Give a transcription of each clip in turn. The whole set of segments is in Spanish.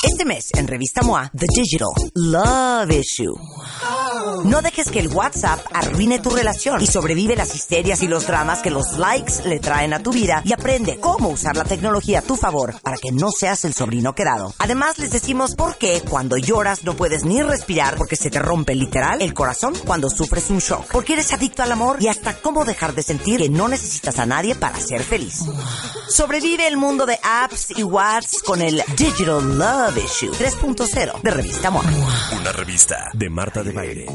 Este mes en Revista MOA, The Digital Love Issue. No dejes que el WhatsApp arruine tu relación y sobrevive las histerias y los dramas que los likes le traen a tu vida y aprende cómo usar la tecnología a tu favor para que no seas el sobrino quedado. Además, les decimos por qué cuando lloras no puedes ni respirar porque se te rompe literal el corazón cuando sufres un shock. Porque eres adicto al amor y hasta cómo dejar de sentir que no necesitas a nadie para ser feliz. Sobrevive el mundo de apps y WhatsApp con el Digital Love Issue 3.0 de Revista MOA. Una revista de Marta de Baile.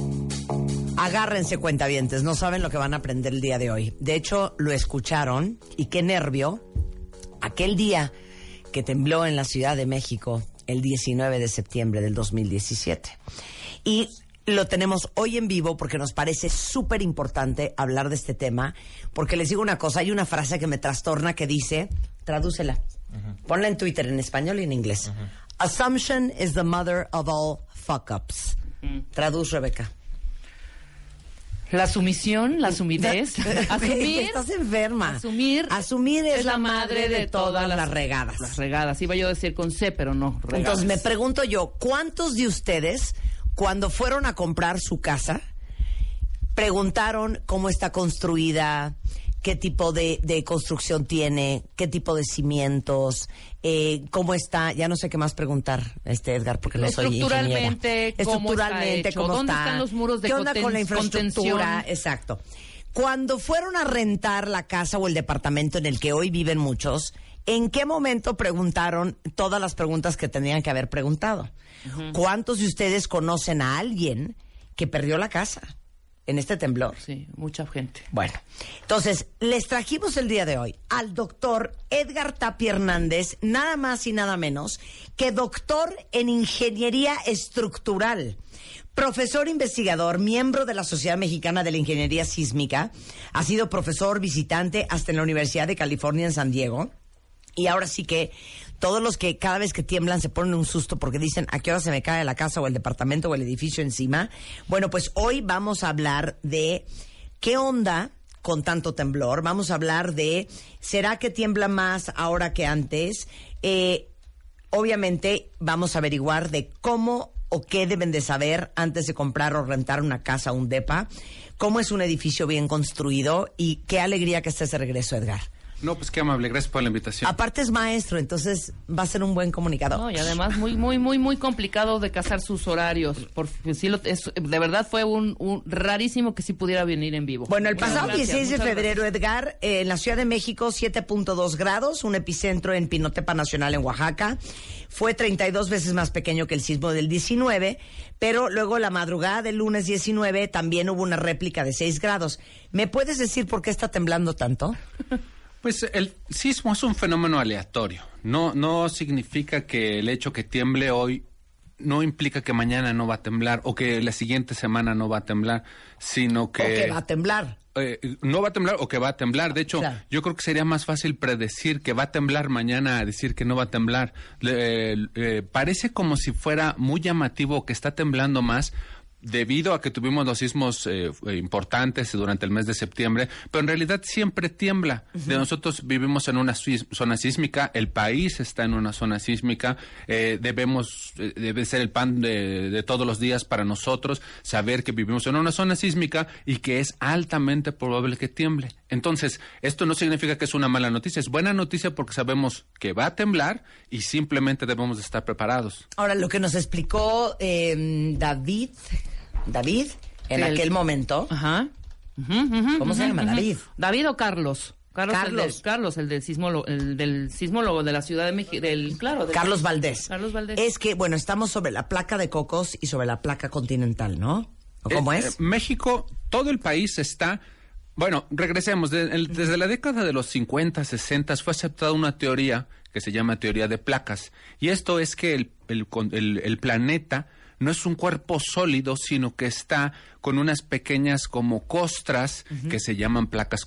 Agárrense cuentavientes, no saben lo que van a aprender el día de hoy. De hecho, lo escucharon y qué nervio. Aquel día que tembló en la Ciudad de México el 19 de septiembre del 2017. Y lo tenemos hoy en vivo porque nos parece súper importante hablar de este tema, porque les digo una cosa, hay una frase que me trastorna que dice, tradúcela, ponla en Twitter en español y en inglés. Assumption is the mother of all fuck-ups. Traduz, Rebeca. La sumisión, la sumidez. Asumir. Estás enferma. Asumir. Asumir es, la madre de todas las regadas. Las regadas. Iba yo a decir con C, pero no. Regadas. Entonces me pregunto yo, ¿cuántos de ustedes, cuando fueron a comprar su casa, preguntaron cómo está construida, qué tipo de, de construcción tiene, qué tipo de cimientos, eh, cómo está, ya no sé qué más preguntar, este Edgar, porque no soy Estructuralmente, ingeniera. cómo está Estructuralmente, hecho, cómo dónde está, están los muros de qué onda con la infraestructura, contención. exacto. Cuando fueron a rentar la casa o el departamento en el que hoy viven muchos, ¿en qué momento preguntaron todas las preguntas que tenían que haber preguntado? ¿Cuántos de ustedes conocen a alguien que perdió la casa en este temblor? Sí, mucha gente. Bueno, entonces les trajimos el día de hoy al doctor Edgar Tapia Hernández, nada más y nada menos que doctor en ingeniería estructural, profesor investigador, miembro de la Sociedad Mexicana de la Ingeniería Sísmica, ha sido profesor visitante hasta en la Universidad de California en San Diego. Y ahora sí que todos los que cada vez que tiemblan se ponen un susto porque dicen a qué hora se me cae la casa o el departamento o el edificio encima. Bueno, pues hoy vamos a hablar de qué onda con tanto temblor. Vamos a hablar de ¿será que tiembla más ahora que antes? Eh, obviamente vamos a averiguar de cómo o qué deben de saber antes de comprar o rentar una casa o un depa, cómo es un edificio bien construido y qué alegría que estés de regreso, Edgar. No, pues qué amable, gracias por la invitación. Aparte es maestro, entonces va a ser un buen comunicador. No, y además muy, muy, muy, muy complicado de casar sus horarios. Porque sí lo, es- de verdad fue un, un rarísimo que sí pudiera venir en vivo. Bueno, el Muchas pasado gracias, 16 de febrero, Edgar, eh, en la Ciudad de México, 7.2 grados, un epicentro en Pinotepa Nacional en Oaxaca. Fue 32 veces más pequeño que el sismo del 19, pero luego la madrugada del lunes 19 también hubo una réplica de 6 grados. ¿Me puedes decir por qué está temblando tanto? Pues el sismo es un fenómeno aleatorio. No, no significa que el hecho que tiemble hoy no implica que mañana no va a temblar o que la siguiente semana no va a temblar, sino que... ¿O que va a temblar? eh, no va a temblar o que va a temblar. De hecho, Claro. yo creo que sería más fácil predecir que va a temblar mañana a decir que no va a temblar. Eh, eh, parece como si fuera muy llamativo que está temblando más debido a que tuvimos los sismos eh, eh, importantes durante el mes de septiembre, pero en realidad siempre tiembla. De nosotros vivimos en una zona sísmica, el país está en una zona sísmica, eh, debemos, eh, debe ser el pan de, de todos los días para nosotros saber que vivimos en una zona sísmica y que es altamente probable que tiemble. Entonces, esto no significa que es una mala noticia, es buena noticia porque sabemos que va a temblar y simplemente debemos de estar preparados. Ahora, lo que nos explicó eh, David, David, en El- aquel momento, Ajá. ¿Cómo se llama? David. David o Carlos. Carlos, El Carlos. del, Carlos, el del sismólogo, el del sismólogo de la Ciudad de México, del, claro. del- Carlos Valdés. Carlos Valdés. Es que, bueno, estamos sobre la placa de Cocos y sobre la placa continental, ¿no? ¿O ¿Cómo Eh, es? eh, México, todo el país está Bueno, regresemos. De- el- desde la década de los 50, 60 fue aceptada una teoría que se llama teoría de placas. Y esto es que el, el el- el planeta no es un cuerpo sólido, sino que está con unas pequeñas como costras que se llaman placas,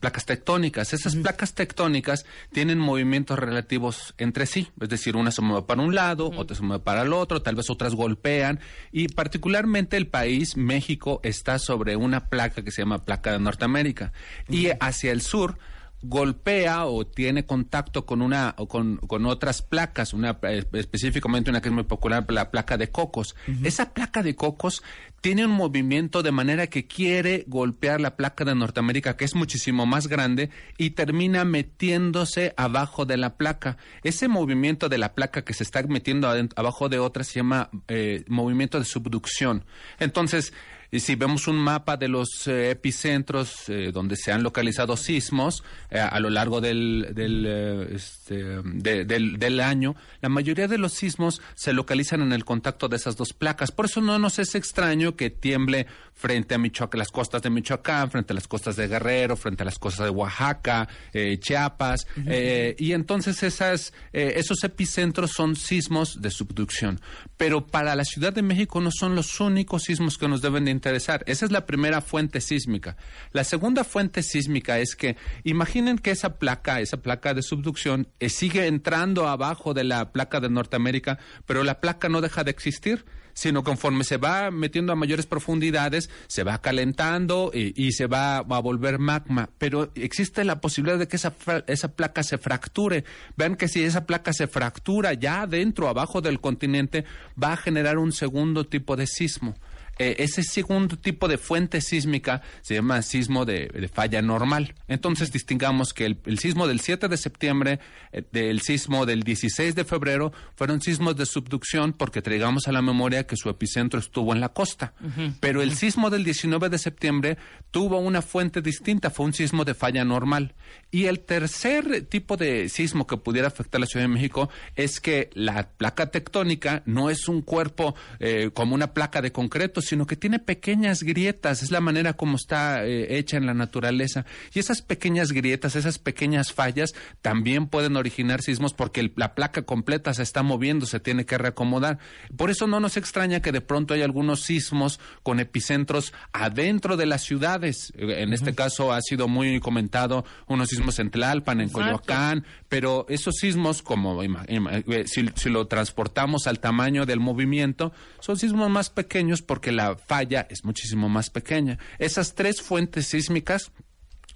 placas tectónicas. Esas placas tectónicas tienen movimientos relativos entre sí, es decir, una se mueve para un lado, otra se mueve para el otro, tal vez otras golpean. Y particularmente el país, México, está sobre una placa que se llama placa de Norteamérica. Y hacia el sur golpea o tiene contacto con una o con, con otras placas, una eh, específicamente una que es muy popular, la placa de cocos. Esa placa de cocos tiene un movimiento de manera que quiere golpear la placa de Norteamérica, que es muchísimo más grande, y termina metiéndose abajo de la placa. Ese movimiento de la placa que se está metiendo abajo de otra se llama eh, movimiento de subducción. Entonces, y si vemos un mapa de los eh, epicentros eh, donde se han localizado sismos eh, a lo largo del, del, eh, este, de- del, del año, la mayoría de los sismos se localizan en el contacto de esas dos placas. Por eso no nos es extraño que tiemble frente a Michoacán, las costas de Michoacán, frente a las costas de Guerrero, frente a las costas de Oaxaca, eh, Chiapas. eh, y entonces esas, eh, esos epicentros son sismos de subducción. Pero para la Ciudad de México no son los únicos sismos que nos deben de interesar. Esa es la primera fuente sísmica. La segunda fuente sísmica es que imaginen que esa placa, esa placa de subducción, eh, sigue entrando abajo de la placa de Norteamérica, pero la placa no deja de existir sino conforme se va metiendo a mayores profundidades, se va calentando y, y se va a volver magma. Pero existe la posibilidad de que esa, esa placa se fracture. Vean que si esa placa se fractura ya adentro, abajo del continente, va a generar un segundo tipo de sismo. Eh, ese segundo tipo de fuente sísmica se llama sismo de, de falla normal. Entonces distingamos que el, el sismo del 7 de septiembre, eh, del sismo del 16 de febrero, fueron sismos de subducción porque traigamos a la memoria que su epicentro estuvo en la costa. Pero el sismo del 19 de septiembre tuvo una fuente distinta, fue un sismo de falla normal. Y el tercer tipo de sismo que pudiera afectar a la Ciudad de México es que la placa tectónica no es un cuerpo eh, como una placa de concreto, sino que tiene pequeñas grietas, es la manera como está eh, hecha en la naturaleza. Y esas pequeñas grietas, esas pequeñas fallas, también pueden originar sismos porque el- la placa completa se está moviendo, se tiene que reacomodar. Por eso no nos extraña que de pronto hay algunos sismos con epicentros adentro de las ciudades. En este caso ha sido muy comentado unos sismos en Tlalpan, en Exacto. Coyoacán, pero esos sismos, como ima- ima- eh, si, si lo transportamos al tamaño del movimiento, son sismos más pequeños porque la falla es muchísimo más pequeña. Esas tres fuentes sísmicas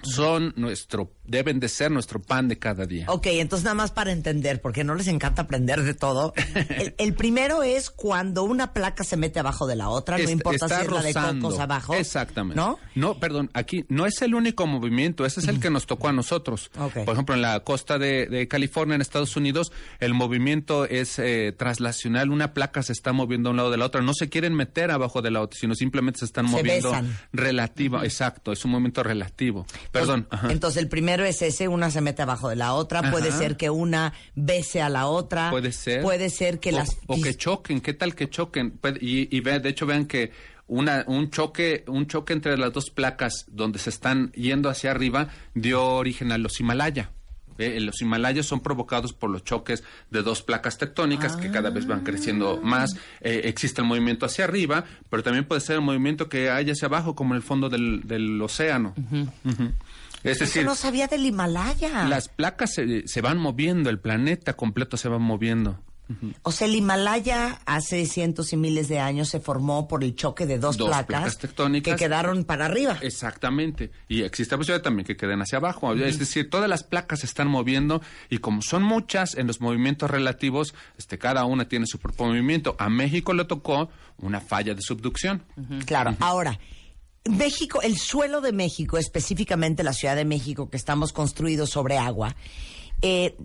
son nuestro, deben de ser nuestro pan de cada día. Ok, entonces nada más para entender, porque no les encanta aprender de todo. El, el primero es cuando una placa se mete abajo de la otra, no Est- importa si es la de cocos abajo. Exactamente. ¿No? No, perdón, aquí no es el único movimiento, ese es el que nos tocó a nosotros. Ok. Por ejemplo, en la costa de, de California, en Estados Unidos, el movimiento es eh, traslacional, una placa se está moviendo de un lado de la otra, no se quieren meter abajo de la otra, sino simplemente se están Se moviendo relativa, exacto, es un movimiento relativo. Perdón. ajá. Entonces el primero es ese, una se mete abajo de la otra, puede ser que una bese a la otra. Puede ser. Puede ser que o, las... o que choquen, ¿qué tal que choquen? Y, y ve- de hecho vean que una, un choque, un choque entre las dos placas donde se están yendo hacia arriba dio origen a los Himalaya. Eh, Los Himalayas son provocados por los choques de dos placas tectónicas que cada vez van creciendo más. Eh, existe el movimiento hacia arriba, pero también puede ser el movimiento que hay hacia abajo, como en el fondo del, del océano. Ujú. Es Eso decir, no sabía del Himalaya. las placas se, se van moviendo, el planeta completo se va moviendo. O sea, el Himalaya hace cientos y miles de años se formó por el choque de dos, Dos placas, placas tectónicas. que quedaron para arriba. Exactamente. Y existe la posibilidad también que queden hacia abajo. Es decir, todas las placas se están moviendo y como son muchas en los movimientos relativos, este, cada una tiene su propio movimiento. A México le tocó una falla de subducción. Claro. Ahora, México, el suelo de México, específicamente la Ciudad de México, que estamos construidos sobre agua, eh,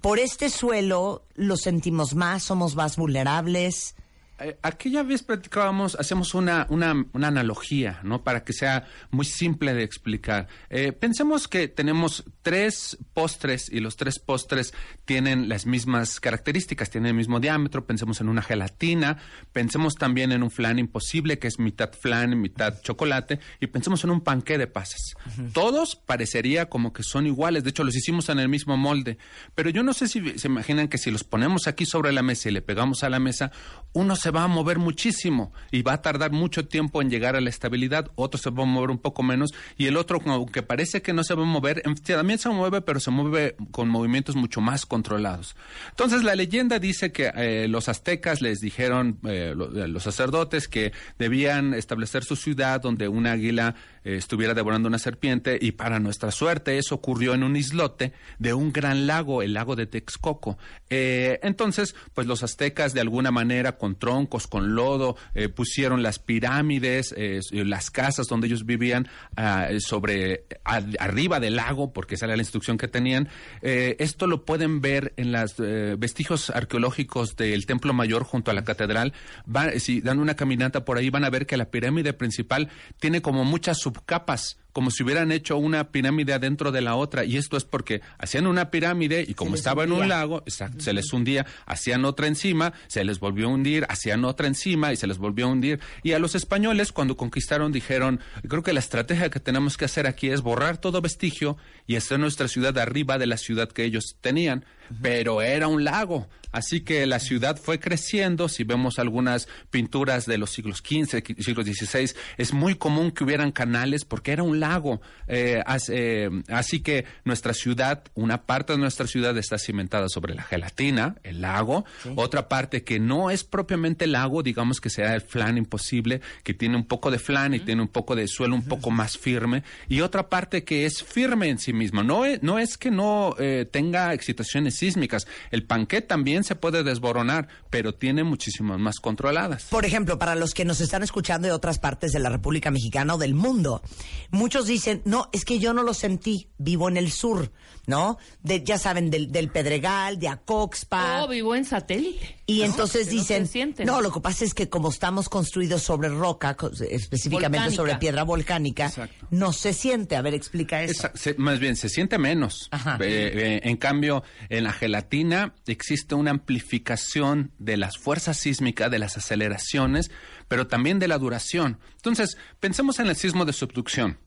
por este suelo lo sentimos más, somos más vulnerables. Eh, aquella vez platicábamos, hacemos una, una, una, analogía, ¿no? Para que sea muy simple de explicar. Eh, pensemos que tenemos tres postres y los tres postres tienen las mismas características, tienen el mismo diámetro. Pensemos en una gelatina, pensemos también en un flan imposible, que es mitad flan, mitad chocolate, y pensemos en un panqué de pasas. Todos parecería como que son iguales, de hecho los hicimos en el mismo molde, pero yo no sé si se imaginan que si los ponemos aquí sobre la mesa y le pegamos a la mesa, uno se va a mover muchísimo y va a tardar mucho tiempo en llegar a la estabilidad, otro se va a mover un poco menos y el otro, aunque parece que no se va a mover, también se mueve, pero se mueve con movimientos mucho más controlados. Entonces la leyenda dice que eh, los aztecas les dijeron, eh, eh, los sacerdotes, que debían establecer su ciudad donde un águila estuviera devorando una serpiente y para nuestra suerte eso ocurrió en un islote de un gran lago, el lago de Texcoco. entonces, pues los aztecas de alguna manera con con lodo, eh, pusieron las pirámides, eh, las casas donde ellos vivían ah, sobre arriba del lago, porque esa era la instrucción que tenían. Eh, esto lo pueden ver en los vestigios arqueológicos del Templo Mayor junto a la catedral. si dan una caminata por ahí van a ver que la pirámide principal tiene como muchas subcapas como si hubieran hecho una pirámide adentro de la otra. Y esto es porque hacían una pirámide y como estaba en un lago, se les hundía, hacían otra encima, se les volvió a hundir, hacían otra encima y se les volvió a hundir. Y a los españoles, cuando conquistaron, dijeron, creo que la estrategia que tenemos que hacer aquí es borrar todo vestigio y hacer nuestra ciudad arriba de la ciudad que ellos tenían pero era un lago. Así que la ciudad fue creciendo. Si vemos algunas pinturas de los siglos XV, siglos XVI, es muy común que hubieran canales porque era un lago. Eh, eh, así que nuestra ciudad, una parte de nuestra ciudad está cimentada sobre la gelatina, el lago. Otra parte que no es propiamente lago, digamos que sea el flan imposible, que tiene un poco de flan y tiene un poco de suelo un poco más firme. Y otra parte que es firme en sí misma. No es, no es que no eh, tenga excitaciones sísmicas. El panqué también se puede desboronar, pero tiene muchísimas más controladas. Por ejemplo, para los que nos están escuchando de otras partes de la República Mexicana o del mundo, muchos dicen, no, es que yo no lo sentí, vivo en el sur, ¿no? De, ya saben, del, del Pedregal, de Acoxpa. Oh, vivo en satélite. Y entonces dicen, no, lo que pasa es que como estamos construidos sobre roca, específicamente sobre piedra volcánica, no se siente. A ver, explica eso. más bien, se siente menos. Eh, eh, en cambio, en la gelatina existe una amplificación de las fuerzas sísmicas, de las aceleraciones, pero también de la duración. Entonces, pensemos en el sismo de subducción,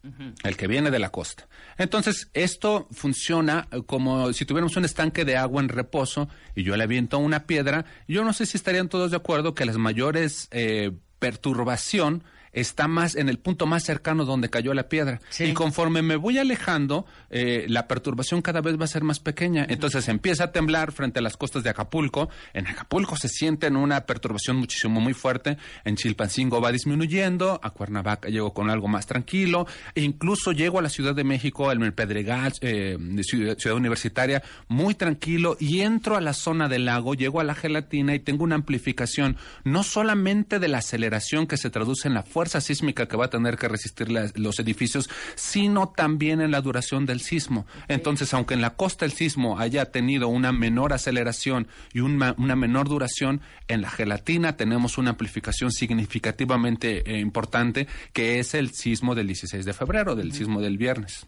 el que viene de la costa. Entonces, esto funciona eh, como si tuviéramos un estanque de agua en reposo y yo le aviento una piedra. Yo no sé si estarían todos de acuerdo que las mayores eh, perturbación está más en el punto más cercano donde cayó la piedra. Y conforme me voy alejando, eh, la perturbación cada vez va a ser más pequeña. Entonces empieza a temblar frente a las costas de Acapulco. En Acapulco se siente una perturbación muchísimo muy fuerte. En Chilpancingo va disminuyendo. A Cuernavaca llego con algo más tranquilo. E incluso llego a la Ciudad de México, el Pedregal, eh, ciudad, ciudad Universitaria, muy tranquilo. Y entro a la zona del lago, llego a la gelatina y tengo una amplificación no solamente de la aceleración que se traduce en la fuerza fuerza sísmica que va a tener que resistir los edificios, sino también en la duración del sismo. Entonces, aunque en la costa el sismo haya tenido una menor aceleración y una, menor duración, en la gelatina tenemos una amplificación significativamente eh, importante, que es el sismo del 16 de febrero, del sismo del viernes.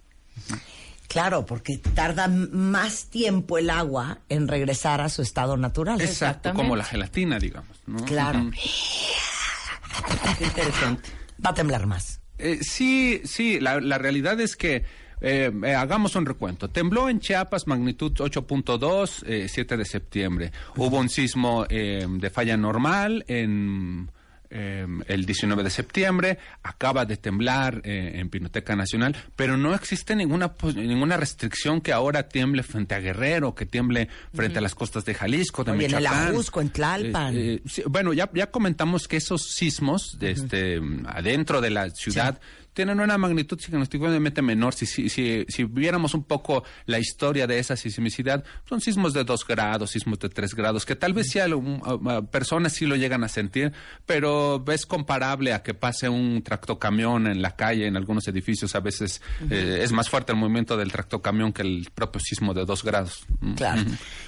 Claro, porque tarda más tiempo el agua en regresar a su estado natural. Exacto, como la gelatina, digamos. Claro. Interesante. Va a temblar más. Eh, sí, sí, la, realidad es que eh, eh, hagamos un recuento. Tembló en Chiapas magnitud 8.2, 7 de septiembre. Hubo un sismo de falla normal en Em, el 19 de septiembre, acaba de temblar eh, en Pinoteca Nacional, pero no existe ninguna, pues, ninguna restricción que ahora tiemble frente a Guerrero, que tiemble frente a las costas de Jalisco, de Michoacán. En el Ajusco, en Tlalpan. Eh, eh, bueno, ya, ya comentamos que esos sismos de este, adentro de la ciudad tienen una magnitud significativamente menor. Si, si, si, si viéramos un poco la historia de esa sismicidad, son sismos de 2 grados, sismos de 3 grados, que tal vez sí personas sí lo llegan a sentir, pero es comparable a que pase un tractocamión en la calle, en algunos edificios, a veces eh, es más fuerte el movimiento del tractocamión que el propio sismo de 2 grados. Mm. Claro.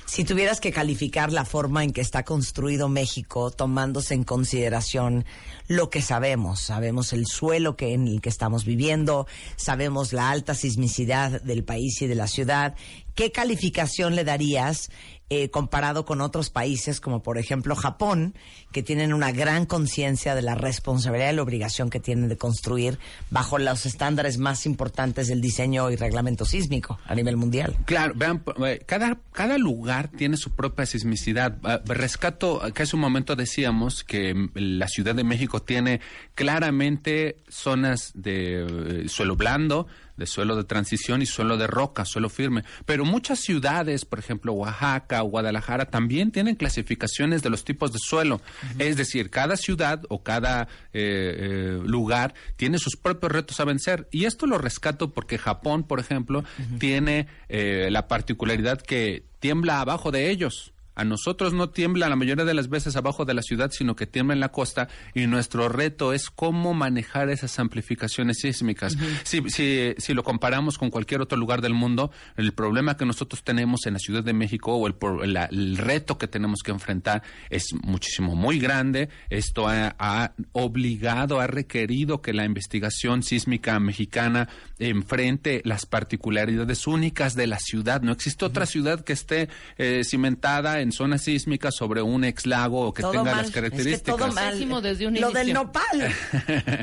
Si tuvieras que calificar la forma en que está construido México, tomándose en consideración lo que sabemos, sabemos el suelo que en el que estamos viviendo, sabemos la alta sismicidad del país y de la ciudad, ¿qué calificación le darías eh, comparado con otros países como por ejemplo Japón, que tienen una gran conciencia de la responsabilidad y la obligación que tienen de construir bajo los estándares más importantes del diseño y reglamento sísmico a nivel mundial. Claro, vean, eh, cada, cada lugar tiene su propia sismicidad. Ah, rescato que hace un momento decíamos que mm, la Ciudad de México tiene claramente zonas de eh, suelo blando, de suelo de transición y suelo de roca, suelo firme. Pero muchas ciudades, por ejemplo Oaxaca o Guadalajara, también tienen clasificaciones de los tipos de suelo. Es decir, cada ciudad o cada eh, eh, lugar tiene sus propios retos a vencer. Y esto lo rescato porque Japón, por ejemplo, tiene eh, la particularidad que tiembla abajo de ellos. A nosotros no tiembla la mayoría de las veces abajo de la ciudad, sino que tiembla en la costa y nuestro reto es cómo manejar esas amplificaciones sísmicas. si, si, si, lo comparamos con cualquier otro lugar del mundo, el problema que nosotros tenemos en la Ciudad de México o el, el reto que tenemos que enfrentar es muchísimo, muy grande. Esto ha, ha, obligado, ha requerido que la investigación sísmica mexicana enfrente las particularidades únicas de la ciudad. No existe otra ciudad que esté eh, cimentada en zonas sísmicas sobre un ex lago o que tenga las características. Es que todo mal. Desde un Lo del nopal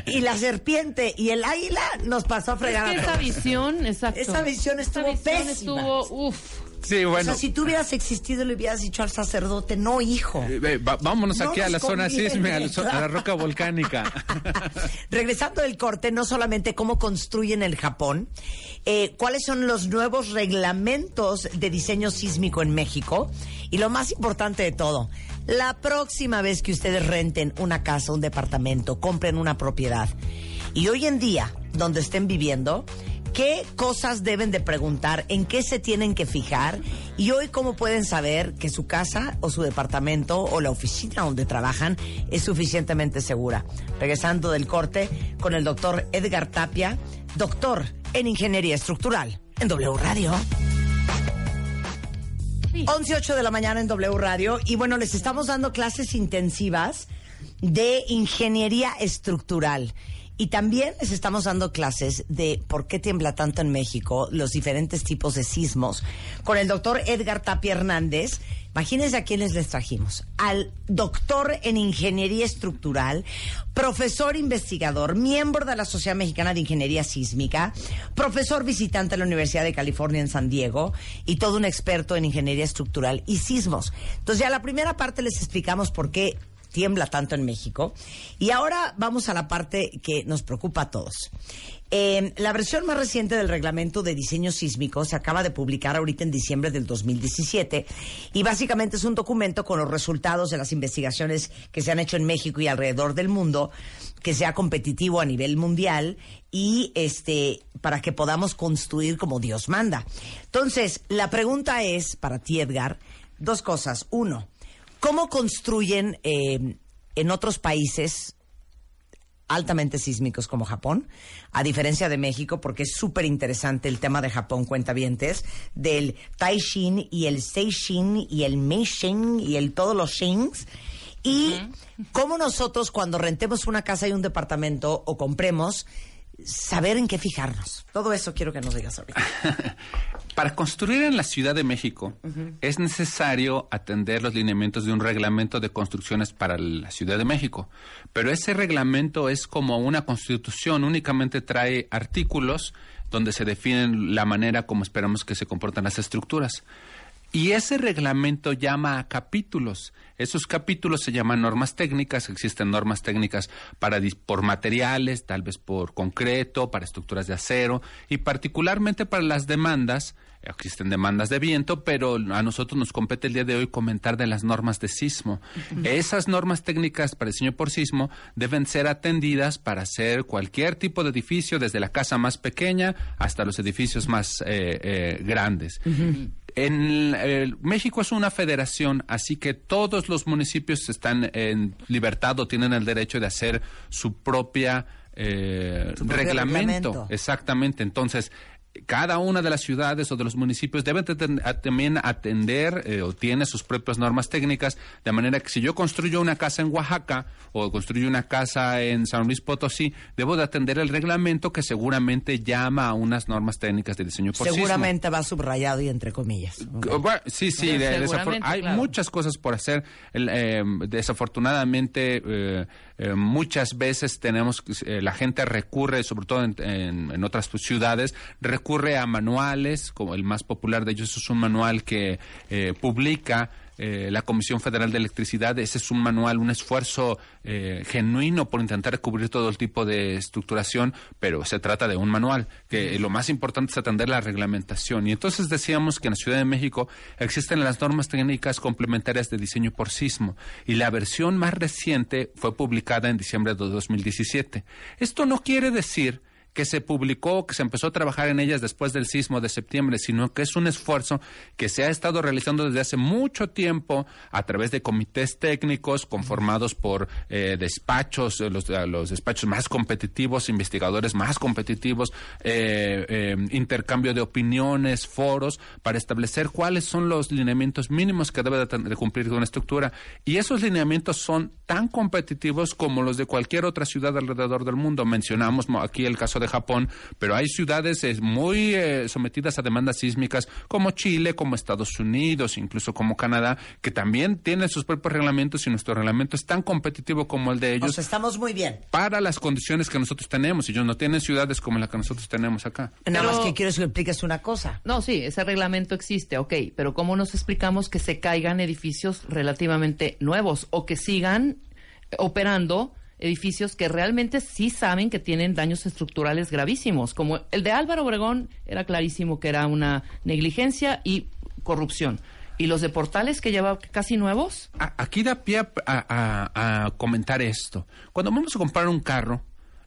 y la serpiente y el águila nos pasó a fregar es que esa visión, exacto. Esa visión estuvo esa visión pésima. estuvo, uf. Sí, bueno. O sea, si tú hubieras existido, le hubieras dicho al sacerdote, no, hijo. Eh, vámonos No aquí a la zona sísmica, a la, a roca volcánica. Regresando del corte, no solamente cómo construyen el Japón, eh, cuáles son los nuevos reglamentos de diseño sísmico en México y lo más importante de todo, la próxima vez que ustedes renten una casa, un departamento, compren una propiedad y hoy en día, donde estén viviendo, ¿Qué cosas deben de preguntar? ¿En qué se tienen que fijar? Y hoy, ¿cómo pueden saber que su casa o su departamento o la oficina donde trabajan es suficientemente segura? Regresando del corte con el doctor Edgar Tapia, doctor en Ingeniería Estructural en W Radio. 11.08 de la mañana en W Radio. Y bueno, les estamos dando clases intensivas de ingeniería estructural. Y también les estamos dando clases de por qué tiembla tanto en México, los diferentes tipos de sismos, con el doctor Edgar Tapia Hernández. Imagínense a quiénes les trajimos. Al doctor en ingeniería estructural, profesor investigador, miembro de la Sociedad Mexicana de Ingeniería Sísmica, profesor visitante de la Universidad de California en San Diego y todo un experto en ingeniería estructural y sismos. Entonces ya la primera parte les explicamos por qué tiembla tanto en México. Y ahora vamos a la parte que nos preocupa a todos. La versión más reciente del reglamento de diseño sísmico se acaba de publicar ahorita en diciembre del 2017 y básicamente es un documento con los resultados de las investigaciones que se han hecho en México y alrededor del mundo que sea competitivo a nivel mundial y este para que podamos construir como Dios manda. Entonces, la pregunta es para ti Edgar, dos cosas. Uno, ¿Cómo construyen eh, en otros países altamente sísmicos como Japón, a diferencia de México, porque es súper interesante el tema de Japón, cuentavientes, del Taishin y el Seishin y el Meishin y el todos los shins. Y cómo nosotros cuando rentemos una casa y un departamento o compremos, saber en qué fijarnos. Todo eso quiero que nos digas ahorita. Para construir en la Ciudad de México es necesario atender los lineamientos de un reglamento de construcciones para la Ciudad de México. Pero ese reglamento es como una constitución, únicamente trae artículos donde se definen la manera como esperamos que se comportan las estructuras. Y ese reglamento llama a capítulos. Esos capítulos se llaman normas técnicas. Existen normas técnicas para por materiales, tal vez por concreto, para estructuras de acero y particularmente para las demandas existen demandas de viento, pero a nosotros nos compete el día de hoy comentar de las normas de sismo. Esas normas técnicas para diseño por sismo deben ser atendidas para hacer cualquier tipo de edificio, desde la casa más pequeña hasta los edificios más eh, eh, grandes. En México es una federación, así que todos los municipios están en libertad o tienen el derecho de hacer su propia eh, reglamento. Exactamente. Entonces, cada una de las ciudades o de los municipios debe también atender eh, o tiene sus propias normas técnicas, de manera que si yo construyo una casa en Oaxaca o construyo una casa en San Luis Potosí, debo de atender el reglamento que seguramente llama a unas normas técnicas de diseño por Seguramente va subrayado y entre comillas. sí, sí, hay muchas cosas por hacer. Eh, desafortunadamente, eh, muchas veces tenemos, la gente recurre, sobre todo en, en otras ciudades, recurre a manuales, como el más popular de ellos es un manual que eh, publica eh, la Comisión Federal de Electricidad. Ese es un manual, un esfuerzo eh, genuino por intentar cubrir todo el tipo de estructuración, pero se trata de un manual, que lo más importante es atender la reglamentación. Y entonces decíamos que en la Ciudad de México existen las normas técnicas complementarias de diseño por sismo, y la versión más reciente fue publicada en diciembre de 2017. Esto no quiere decir que se publicó, que se empezó a trabajar en ellas después del sismo de septiembre, sino que es un esfuerzo que se ha estado realizando desde hace mucho tiempo a través de comités técnicos conformados por eh, despachos, eh, los, los, despachos más competitivos, investigadores más competitivos, eh, intercambio de opiniones, foros, para establecer cuáles son los lineamientos mínimos que debe de, cumplir una estructura. Y esos lineamientos son tan competitivos como los de cualquier otra ciudad alrededor del mundo. Mencionamos aquí el caso de Japón, pero hay ciudades eh, muy eh, sometidas a demandas sísmicas como Chile, como Estados Unidos, incluso como Canadá, que también tienen sus propios reglamentos y nuestro reglamento es tan competitivo como el de ellos. estamos muy bien. Para las condiciones que nosotros tenemos. Ellos no tienen ciudades como la que nosotros tenemos acá. Nada más que quiero que expliques una cosa. No, sí, ese reglamento existe, ok, pero ¿cómo nos explicamos que se caigan edificios relativamente nuevos o que sigan operando edificios que realmente sí saben que tienen daños estructurales gravísimos, como el de Álvaro Obregón era clarísimo que era una negligencia y corrupción. ¿Y los de portales que lleva casi nuevos? Aquí da pie a comentar esto. Cuando vamos a comprar un carro,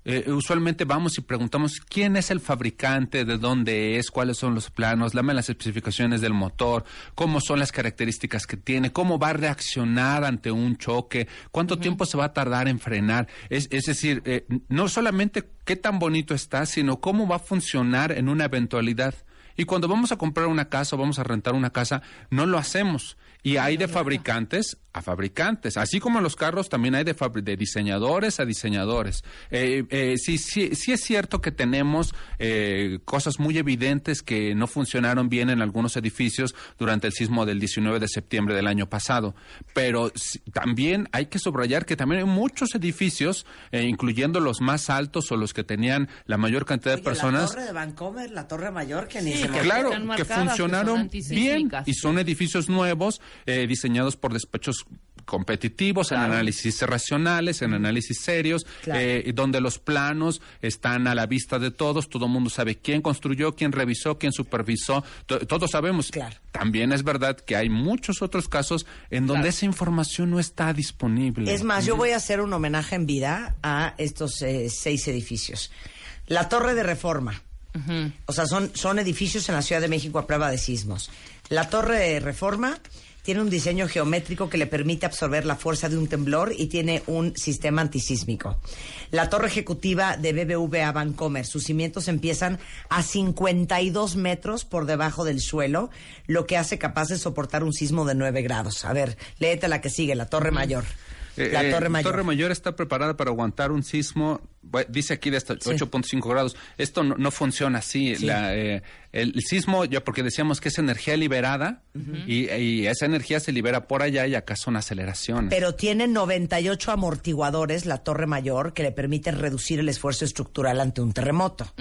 eh, usualmente vamos y preguntamos quién es el fabricante, de dónde es, cuáles son los planos, dame las especificaciones del motor, cómo son las características que tiene, cómo va a reaccionar ante un choque, cuánto tiempo se va a tardar en frenar. Es, es decir, eh, no solamente qué tan bonito está, sino cómo va a funcionar en una eventualidad. Y cuando vamos a comprar una casa o vamos a rentar una casa, no lo hacemos. Y hay de fabricantes a fabricantes. Así como en los carros, también hay de, de diseñadores a diseñadores. Eh, eh, sí, sí, sí es cierto que tenemos eh, cosas muy evidentes que no funcionaron bien en algunos edificios durante el sismo del 19 de septiembre del año pasado. Pero también hay que subrayar que también hay muchos edificios, incluyendo los más altos o los que tenían la mayor cantidad de personas. La torre de Vancomer, la torre mayor, que ni Claro, que funcionaron bien y son edificios nuevos diseñados por despachos competitivos, en análisis racionales, en análisis serios, eh, donde los planos están a la vista de todos, todo el mundo sabe quién construyó, quién revisó, quién supervisó, todos sabemos. También es verdad que hay muchos otros casos en donde esa información no está disponible. Es más, yo voy a hacer un homenaje en vida a estos eh, seis edificios. La Torre de Reforma. O sea, son, son edificios en la Ciudad de México a prueba de sismos. La Torre de Reforma tiene un diseño geométrico que le permite absorber la fuerza de un temblor y tiene un sistema antisísmico. La torre ejecutiva de BBVA Bancomer, sus cimientos empiezan a 52 metros por debajo del suelo, lo que hace capaz de soportar un sismo de 9 grados. A ver, léete la que sigue, la Torre Mayor. Eh, la eh, Torre Mayor. Torre Mayor está preparada para aguantar un sismo dice aquí de hasta 8.5 grados. Esto no, no funciona así. Sí. La, eh, el, sismo, ya porque decíamos que es energía liberada y, y esa energía se libera por allá y acá son aceleraciones. Pero tiene 98 amortiguadores la Torre Mayor que le permiten reducir el esfuerzo estructural ante un terremoto.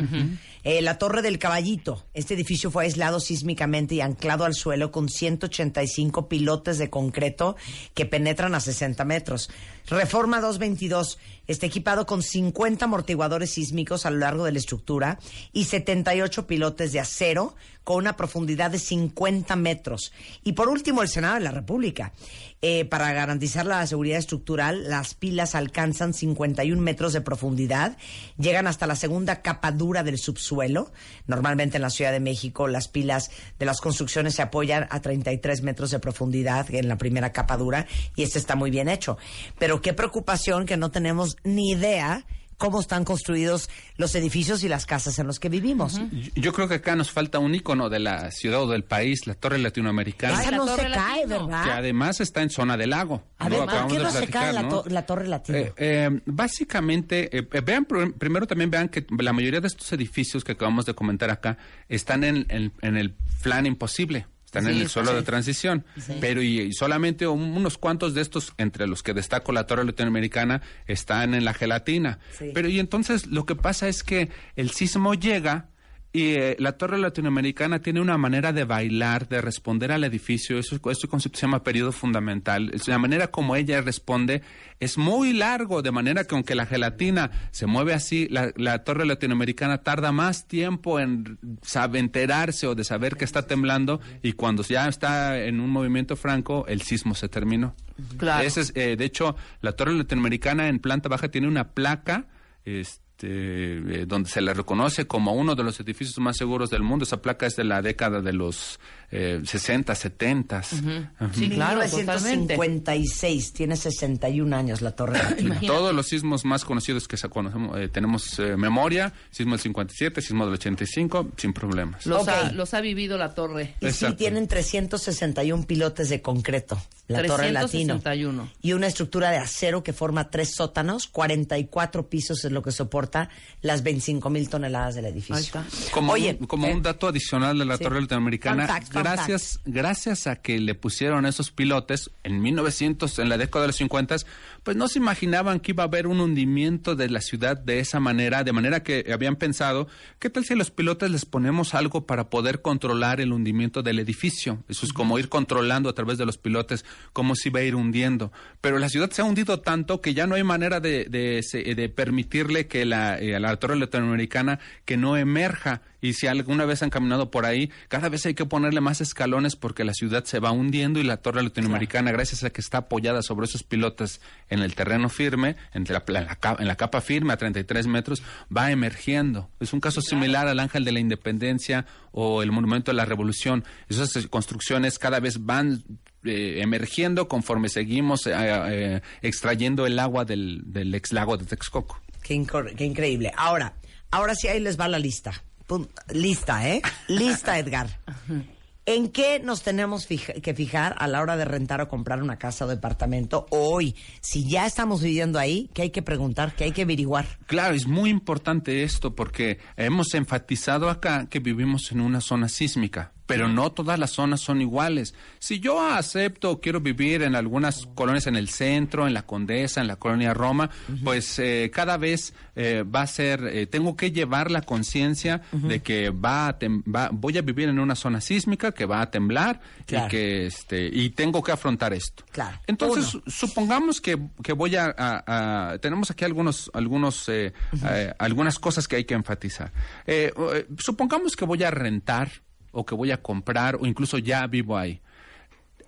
Eh, la Torre del Caballito. Este edificio fue aislado sísmicamente y anclado al suelo con 185 pilotes de concreto que penetran a 60 metros. Reforma 222 está equipado con 50 amortiguadores sísmicos a lo largo de la estructura y 78 pilotes de acero con una profundidad de 50 metros. Y por último, el Senado de la República. Eh, para garantizar la seguridad estructural, las pilas alcanzan 51 metros de profundidad, llegan hasta la segunda capa dura del subsuelo. Normalmente en la Ciudad de México las pilas de las construcciones se apoyan a 33 metros de profundidad en la primera capa dura y este está muy bien hecho. Pero qué preocupación que no tenemos ni idea cómo están construidos los edificios y las casas en los que vivimos. Yo- Yo creo que acá nos falta un icono de la ciudad o del país, la Torre Latinoamericana, Esa la no se Torre cae, Latino. ¿verdad? que además está en zona del lago. A ¿no? ver, ¿por qué no se cae la, ¿no? to- la Torre Latina? Eh, eh, básicamente, eh, eh, vean pr- primero también vean que la mayoría de estos edificios que acabamos de comentar acá están en, en- en el plan imposible. Están en el suelo sí. de transición. Pero y, y solamente un- unos cuantos de estos, entre los que destaco la Torre Latinoamericana, están en la gelatina. Pero y entonces lo que pasa es que el sismo llega y eh, la Torre Latinoamericana tiene una manera de bailar, de responder al edificio. Eso, este concepto se llama periodo fundamental. La manera como ella responde es muy largo, de manera que aunque la gelatina se mueve así, la, la Torre Latinoamericana tarda más tiempo en sabe, enterarse o de saber que está temblando y cuando ya está en un movimiento franco, el sismo se terminó. Claro. Ese es, eh, de hecho, la Torre Latinoamericana en planta baja tiene una placa este, eh, donde se le reconoce como uno de los edificios más seguros del mundo. Esa placa es de la década de los eh, 60, 70. Sí, claro, totalmente. 1956, tiene 61 años la Torre Latina. Imagínate. Todos los sismos más conocidos que se conocemos, eh, tenemos eh, memoria, sismo del 57, sismo del 85, sin problemas. Los, ha, los ha vivido la torre. Y sí Exacto. tienen 361 pilotes de concreto, la Torre Latino. 361. Y una estructura de acero que forma tres sótanos, 44 pisos es lo que soporta las 25 mil toneladas del edificio. Ahí está. Como, Oye, un, como eh, un dato adicional de la sí. Torre Latinoamericana, gracias, gracias a que le pusieron esos pilotes en 1900, en la década de los 50, pues no se imaginaban que iba a haber un hundimiento de la ciudad de esa manera, de manera que habían pensado, ¿qué tal si a los pilotes les ponemos algo para poder controlar el hundimiento del edificio? Eso es como ir controlando a través de los pilotes cómo se iba a ir hundiendo. Pero la ciudad se ha hundido tanto que ya no hay manera de, de, se- de permitirle que la, eh, la Torre Latinoamericana que no emerja. Y si alguna vez han caminado por ahí, cada vez hay que ponerle más escalones porque la ciudad se va hundiendo y la Torre Latinoamericana, gracias a que está apoyada sobre esos pilotes en el terreno firme, entre la, en, la, ca- en la capa firme a 33 metros, va emergiendo. Es un caso similar al Ángel de la Independencia o el Monumento de la Revolución. Esas eh, construcciones cada vez van eh, emergiendo conforme seguimos eh, eh, extrayendo el agua del, del ex lago de Texcoco. Qué, incor- qué increíble. Ahora, ahora sí ahí les va la lista. Pun- lista, ¿eh? Lista, Edgar. ¿En qué nos tenemos que fijar a la hora de rentar o comprar una casa o departamento hoy? Si ya estamos viviendo ahí, ¿qué hay que preguntar? ¿Qué hay que averiguar? Claro, es muy importante esto porque hemos enfatizado acá que vivimos en una zona sísmica, pero no todas las zonas son iguales. Si yo acepto o quiero vivir en algunas colonias en el centro, en la Condesa, en la colonia Roma, pues eh, cada vez eh, va a ser, eh, tengo que llevar la conciencia de que va a tem- va- voy a vivir en una zona sísmica, que va a temblar Claro. y que este y tengo que afrontar esto. Claro. Entonces, Uno. supongamos que, que voy a, a- a- tenemos aquí algunos algunos eh, eh, algunas cosas que hay que enfatizar eh, supongamos que voy a rentar o que voy a comprar o incluso ya vivo ahí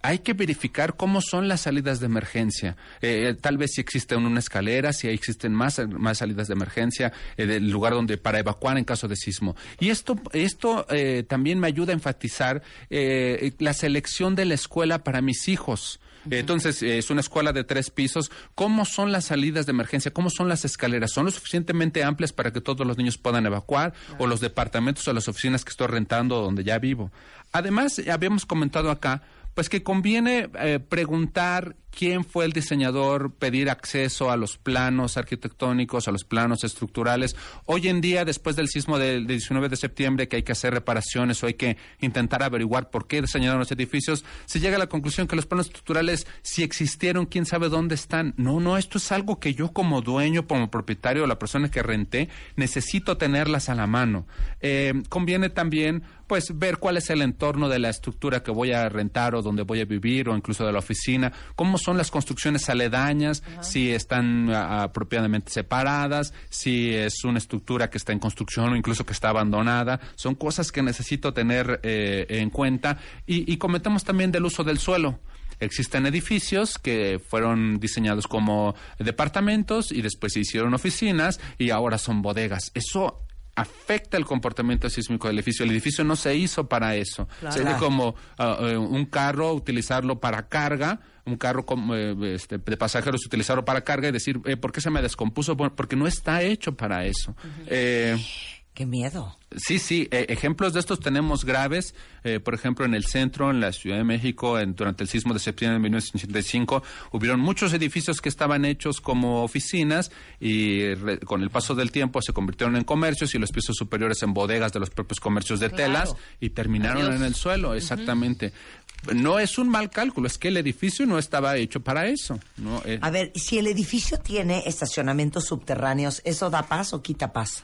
hay que verificar cómo son las salidas de emergencia. Eh, tal vez si existen una escalera, si existen más, más salidas de emergencia eh, del lugar donde para evacuar en caso de sismo. Y esto, esto eh, también me ayuda a enfatizar eh, la selección de la escuela para mis hijos. Entonces, eh, es una escuela de tres pisos. ¿Cómo son las salidas de emergencia? ¿Cómo son las escaleras? ¿Son lo suficientemente amplias para que todos los niños puedan evacuar? ¿O los departamentos o las oficinas que estoy rentando donde ya vivo? Además, habíamos comentado acá, pues que conviene eh, preguntar quién fue el diseñador, pedir acceso a los planos arquitectónicos, a los planos estructurales. Hoy en día, después del sismo del 19 de septiembre, que hay que hacer reparaciones o hay que intentar averiguar por qué diseñaron los edificios, se llega a la conclusión que los planos estructurales, si existieron, quién sabe dónde están. No, no, esto es algo que yo como dueño, como propietario, la persona que renté, necesito tenerlas a la mano. Eh, conviene también pues ver cuál es el entorno de la estructura que voy a rentar o donde voy a vivir o incluso de la oficina, cómo son las construcciones aledañas, si están apropiadamente separadas, si es una estructura que está en construcción o incluso que está abandonada, son cosas que necesito tener eh, en cuenta y, y comentamos también del uso del suelo. Existen edificios que fueron diseñados como departamentos y después se hicieron oficinas y ahora son bodegas. Eso afecta el comportamiento sísmico del edificio. El edificio no se hizo para eso. Sería como ah, eh, un carro, utilizarlo para carga, un carro como, eh, este, de pasajeros, utilizarlo para carga y decir, eh, ¿por qué se me descompuso? porque no está hecho para eso. Qué miedo. Sí, sí, eh, ejemplos de estos tenemos graves. Eh, por ejemplo, en el centro, en la Ciudad de México, en, durante el sismo de septiembre de 1985, hubieron muchos edificios que estaban hechos como oficinas y con el paso del tiempo se convirtieron en comercios y los pisos superiores en bodegas de los propios comercios de telas y terminaron en el suelo, exactamente. No es un mal cálculo, es que el edificio no estaba hecho para eso. ¿no? Eh, A ver, si el edificio tiene estacionamientos subterráneos, ¿eso da paz o quita paz?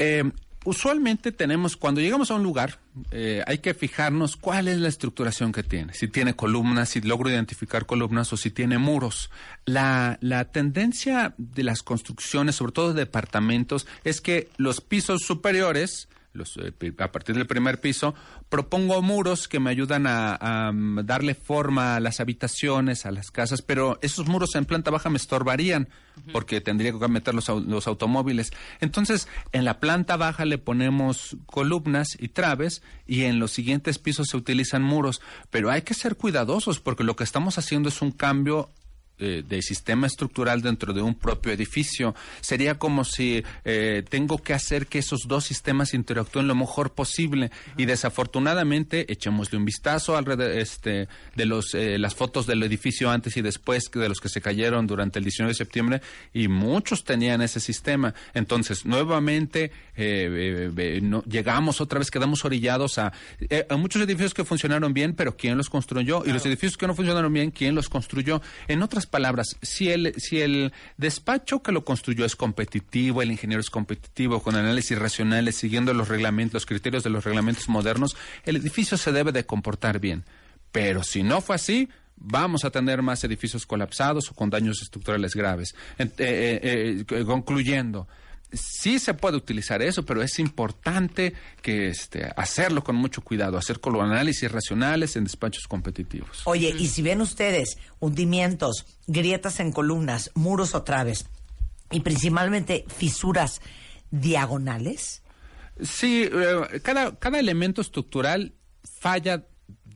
Eh, usualmente tenemos, cuando llegamos a un lugar, eh, hay que fijarnos cuál es la estructuración que tiene. Si tiene columnas, si logro identificar columnas o si tiene muros. La, la tendencia de las construcciones, sobre todo de departamentos, es que los pisos superiores los, eh, a partir del primer piso, propongo muros que me ayudan a, mm, darle forma a las habitaciones, a las casas, pero esos muros en planta baja me estorbarían porque tendría que meter los, los automóviles. Entonces, en la planta baja le ponemos columnas y traves y en los siguientes pisos se utilizan muros, pero hay que ser cuidadosos porque lo que estamos haciendo es un cambio eh, de sistema estructural dentro de un propio edificio. Sería como si eh, tengo que hacer que esos dos sistemas interactúen lo mejor posible. Y desafortunadamente, echémosle un vistazo alrededor este, de los, eh, las fotos del edificio antes y después de los que se cayeron durante el 19 de septiembre y muchos tenían ese sistema. Entonces, nuevamente, llegamos otra vez, quedamos orillados a, a muchos edificios que funcionaron bien, pero ¿quién los construyó? Y los edificios que no funcionaron bien, ¿quién los construyó? En otras palabras, si el, si el despacho que lo construyó es competitivo, el ingeniero es competitivo, con análisis racionales, siguiendo los reglamentos, los criterios de los reglamentos modernos, el edificio se debe de comportar bien. Pero si no fue así, vamos a tener más edificios colapsados o con daños estructurales graves. Eh, eh, eh, concluyendo, sí se puede utilizar eso, pero es importante que este, hacerlo con mucho cuidado, hacer con análisis racionales en despachos competitivos. Oye, y si ven ustedes hundimientos, grietas en columnas, muros o traves, y principalmente fisuras diagonales. Sí, eh, cada, cada elemento estructural falla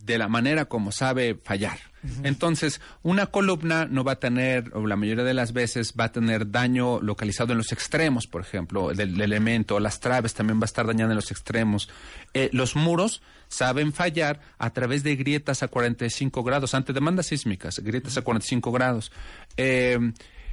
de la manera como sabe fallar. Entonces, una columna no va a tener, o la mayoría de las veces va a tener daño localizado en los extremos, por ejemplo, del, elemento. Las traves también va a estar dañando en los extremos. Eh, los muros saben fallar a través de grietas a 45 grados, ante demandas sísmicas, grietas a 45 grados. Eh,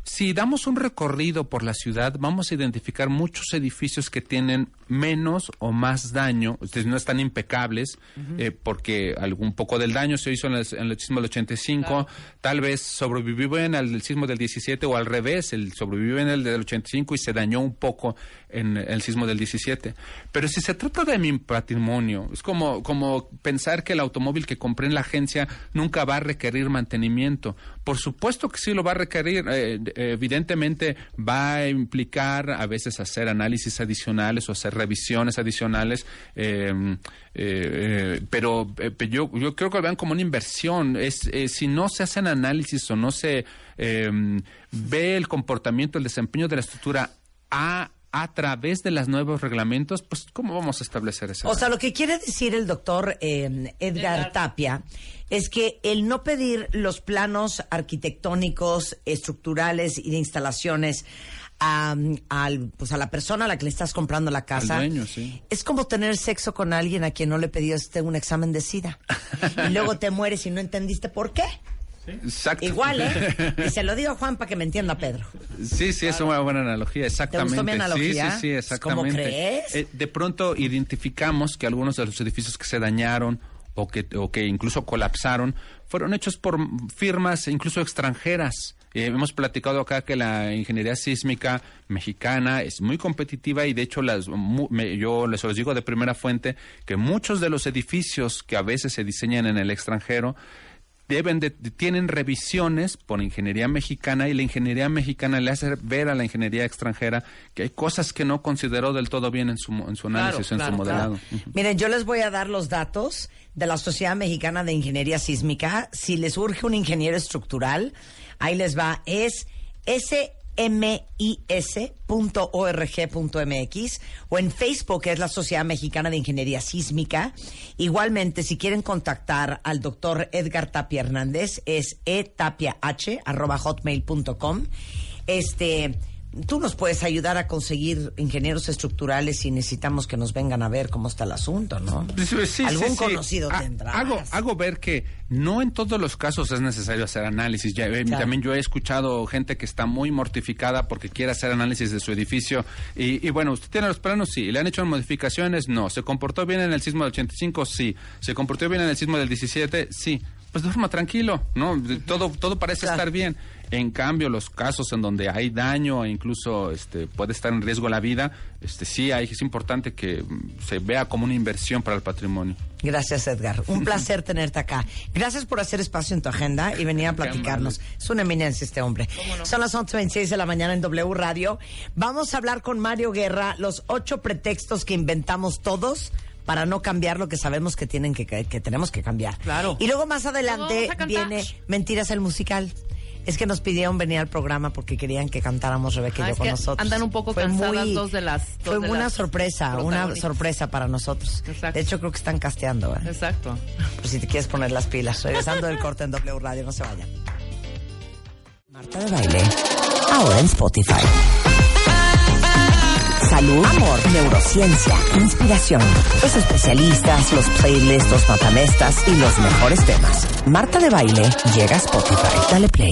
si damos un recorrido por la ciudad, vamos a identificar muchos edificios que tienen menos o más daño, ustedes no están impecables, eh, porque algún poco del daño se hizo en el, sismo del 85, tal vez sobrevivió en el sismo del 17 o al revés, el sobrevivió en el del 85 y se dañó un poco en el sismo del 17. Pero si se trata de mi patrimonio, es como, como pensar que el automóvil que compré en la agencia nunca va a requerir mantenimiento. Por supuesto que sí lo va a requerir, eh, evidentemente va a implicar a veces hacer análisis adicionales o hacer revisiones adicionales, em, eh, eh, pero yo, yo creo que lo vean como una inversión. Es, si no se hacen análisis o no se em, ve el comportamiento, el desempeño de la estructura a a través de los nuevos reglamentos, pues ¿cómo vamos a establecer eso? O sea, lo que quiere decir el doctor eh, Edgar, Tapia es que el no pedir los planos arquitectónicos, estructurales y de instalaciones a, pues a la persona a la que le estás comprando la casa. Es como tener sexo con alguien a quien no le pediste un examen de SIDA. y luego te mueres y no entendiste por qué. Exacto. Igual, ¿eh? Y se lo digo a Juan para que me entienda Pedro. Sí, sí, es una buena analogía, exactamente. gustó mi analogía? Sí, sí, sí, exactamente. ¿Cómo crees? Eh, de pronto identificamos que algunos de los edificios que se dañaron o que, o que incluso colapsaron fueron hechos por firmas incluso extranjeras. Eh, hemos platicado acá que la ingeniería sísmica mexicana es muy competitiva y de hecho las, mu- me- yo les digo de primera fuente que muchos de los edificios que a veces se diseñan en el extranjero deben de, tienen revisiones por ingeniería mexicana y la ingeniería mexicana le hace ver a la ingeniería extranjera que hay cosas que no consideró del todo bien en su, mo- en su análisis, en claro, su modelado. Miren, yo les voy a dar los datos de la Sociedad Mexicana de Ingeniería Sísmica. Si les urge un ingeniero estructural, ahí les va. Es smis.org.mx o en Facebook, que es la Sociedad Mexicana de Ingeniería Sísmica. Igualmente, si quieren contactar al doctor Edgar Tapia Hernández, es etapiah.hotmail.com. Este, tú nos puedes ayudar a conseguir ingenieros estructurales si necesitamos que nos vengan a ver cómo está el asunto, ¿no? Sí, sí, Algún sí. conocido Ha- tendrás. Hago, hago ver que no en todos los casos es necesario hacer análisis. Ya, eh, Claro. También yo he escuchado gente que está muy mortificada porque quiere hacer análisis de su edificio. Y, y bueno, ¿usted tiene los planos? Sí. ¿Le han hecho modificaciones? No. ¿Se comportó bien en el sismo del 85? Sí. ¿Se comportó bien en el sismo del 17? Sí. Pues duerma tranquilo, ¿no? De- Todo, todo parece Claro. estar bien. En cambio, los casos en donde hay daño e incluso este, puede estar en riesgo la vida, este, sí hay, es importante que mm, se vea como una inversión para el patrimonio. Gracias, Edgar. Un placer tenerte acá. Gracias por hacer espacio en tu agenda y venir a platicarnos. Es una eminencia este hombre. Son las 11.26 de la mañana en W Radio. Vamos a hablar con Mario Guerra los ocho pretextos que inventamos todos para no cambiar lo que sabemos que tienen que, que tenemos que cambiar. Claro. Y luego más adelante viene Mentiras el musical. Es que nos pidieron venir al programa porque querían que cantáramos Rebeca y Ah, yo es con que nosotros. andan un poco cansadas dos de las- dos Fue de una las sorpresa, una sorpresa para nosotros. Exacto. De hecho, creo que están casteando. ¿eh? Exacto. Por si te quieres poner las pilas. Regresando del corte en W Radio, no se vayan. Marta de baile. Ahora en Spotify. Salud, amor, neurociencia, inspiración. Los especialistas, los playlists, los matamestas y los mejores temas. Marta de baile llega a Spotify. Dale play.